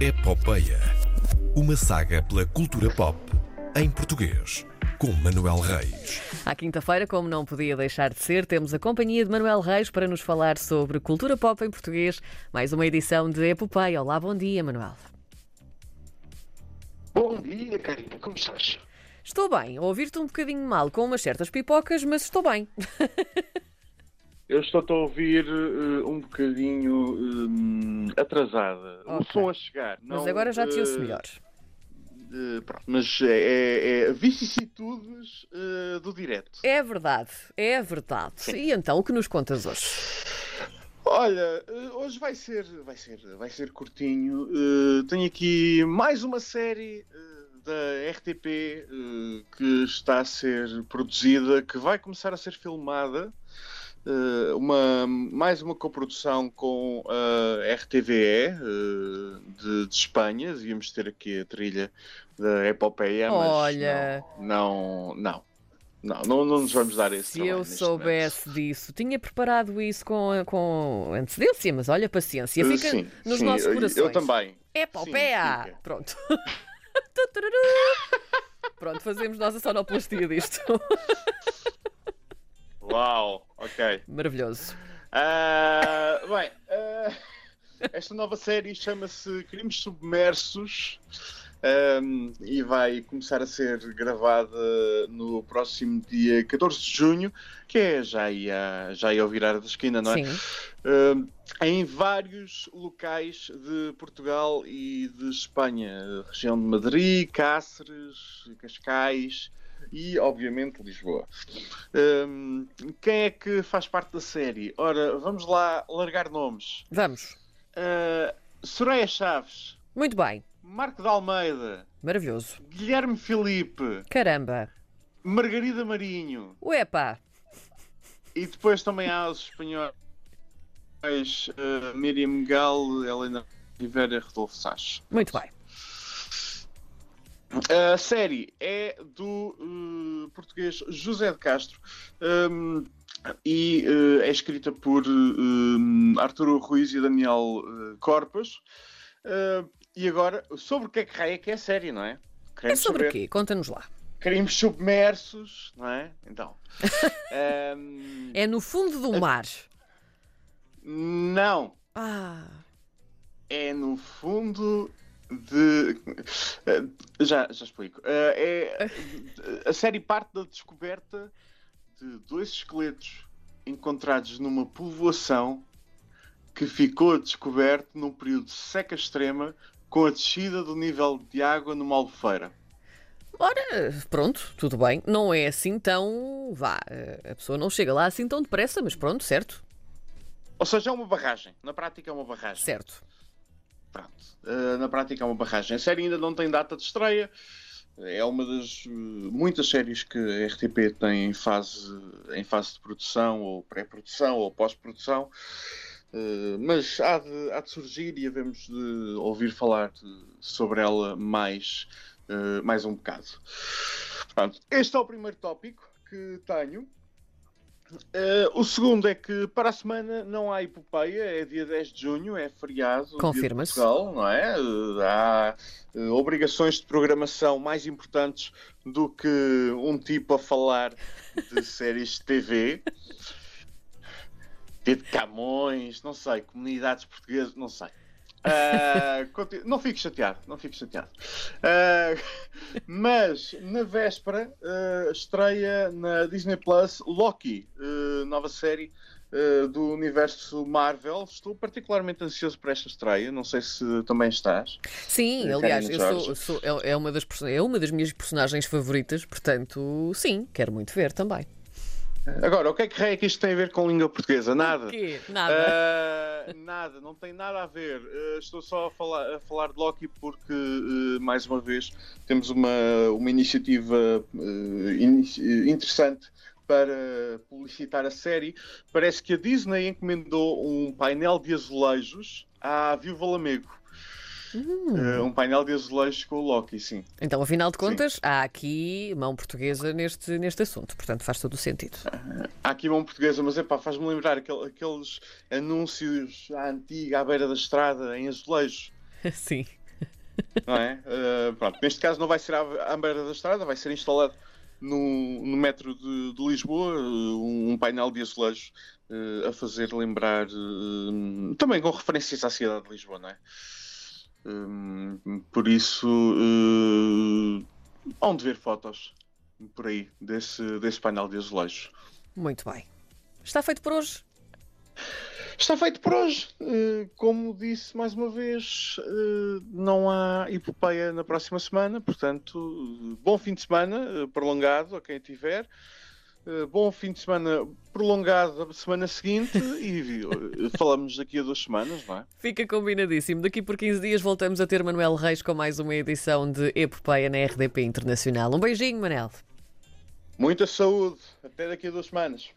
Epopeia. Uma saga pela cultura pop em português. Com Manuel Reis. À quinta-feira, como não podia deixar de ser, temos a companhia de Manuel Reis para nos falar sobre cultura pop em português. Mais uma edição de Epopeia. Olá, bom dia, Manuel. Bom dia, Karina, como estás? Estou bem. A Ouvir-te um bocadinho mal com umas certas pipocas, mas estou bem. Eu estou-te a ouvir uh, um bocadinho uh, atrasada. O Ok. som a chegar. Mas não, agora já te ouço melhor. uh, pronto, mas é, é, é vicissitudes uh, do direto. É verdade, é verdade. E então, o que nos contas hoje? Olha, hoje vai ser, vai ser, vai ser curtinho. Uh, tenho aqui mais uma série da RTP que está a ser produzida, que vai começar a ser filmada. Uh, uma, mais uma coprodução com a RTVE uh, de, de Espanha. Íamos ter aqui a trilha da Epopeia, mas Olha. não, não, não, não, não, não nos vamos dar esse Se eu soubesse disso, tinha preparado isso com, com antecedência, mas olha, paciência, momento. fica sim, nos sim, nossos eu- corações. Eu também. É Sim, Popea! fica. Pronto. Pronto, fazemos nossa sonoplastia disto. Uau, ok. Maravilhoso. Ah, bem, ah, esta nova série chama-se Crimes Submersos ahm, e vai começar a ser gravada no próximo dia 14 de junho, que é já aí, a- já aí ao virar da esquina, não é? Sim. Em vários locais de Portugal e de Espanha, região de Madrid, Cáceres, Cascais e, obviamente, Lisboa. Ahm, quem é que faz parte da série? Ora, vamos lá largar nomes. Vamos. Uh, Soraya Chaves, Muito bem. Marco de Almeida, Maravilhoso. Guilherme Filipe, Caramba. Margarida Marinho Uepa. e depois também há os espanhóis uh, Miriam Gal, Helena Rivera e Rodolfo Sá. Muito bem. A série é do uh, português José de Castro um, e uh, é escrita por um, Arturo Ruiz e Daniel uh, Corpas. Uh, e agora, sobre o que é que raia que é a série, não é? É Queremos sobre o saber. quê? Conta-nos lá. Crimes submersos, não é? Então. um, É no fundo do mar. Não. Ah. é no fundo de. Eh, Já, já explico. Eh, É... A série parte da descoberta de dois esqueletos encontrados numa povoação que ficou descoberto num período de seca extrema com a descida do nível de água numa albufeira. Ora, pronto, tudo bem. Não é assim tão. Vá, a pessoa não chega lá assim tão depressa, mas pronto, certo? Ou seja, é uma barragem. Na prática é uma barragem. Certo. Pronto. Uh, na prática é uma barragem. A série ainda não tem data de estreia. É uma das uh, muitas séries que a RTP tem em fase, em fase de produção, ou pré-produção, ou pós-produção. Uh, mas há de, há de surgir e havemos de ouvir falar de- sobre ela mais, uh, mais um bocado. Portanto, este é o primeiro tópico que tenho. Uh, o segundo é que para a semana não há epopeia, é dia 10 de junho, é feriado. Confirma-se. Portugal, não é? Uh, há uh, obrigações de programação mais importantes do que um tipo a falar de séries de TV. De Camões, não sei, comunidades portuguesas, não sei. Conti- não fico chateado, não fico chateado. Ah, mas na véspera ah, estreia na Disney Plus Loki, ah, nova série ah, do universo Marvel. Estou particularmente ansioso por esta estreia. Não sei se também estás. Sim, aliás, eu sou, sou- é, é uma das, é uma das minhas personagens favoritas, portanto, sim, quero muito ver também. Agora, o que é que, é que isto tem a ver com língua portuguesa? Nada. Nada. Ah, nada, não tem nada a ver. Ah, estou só a falar, a falar de Loki porque, ah, mais uma vez, temos uma, uma iniciativa ini- interessante para publicitar a série. Parece que a Disney encomendou um painel de azulejos à Viúva Lamego. Ah, um painel de azulejos com o Loki, sim. Então, afinal de contas, há aqui mão portuguesa neste, neste assunto, portanto faz todo o sentido. Há aqui mão portuguesa, mas epá, faz-me lembrar aquele- aqueles anúncios à antiga, à beira da estrada, em azulejos. Sim. não é? Uh, pronto, neste caso não vai ser à, à beira da estrada, vai ser instalado no, no metro de, de Lisboa, um, um, painel de azulejos uh, a fazer lembrar, uh, também com referências à cidade de Lisboa, não é? Um, por isso, uh, onde ver fotos por aí desse, desse painel de azulejos. Muito bem. Está feito por hoje? Está feito por hoje. Eh, como disse mais uma vez, eh, não há epopeia na próxima semana, portanto, bom fim de semana prolongado a quem tiver. Bom fim de semana prolongado a semana seguinte e falamos daqui a duas semanas, não é? Fica combinadíssimo. Daqui por 15 dias voltamos a ter Manuel Reis com mais uma edição de Epopeia na RDP Internacional. Um beijinho, Manel. Muita saúde. Até daqui a duas semanas.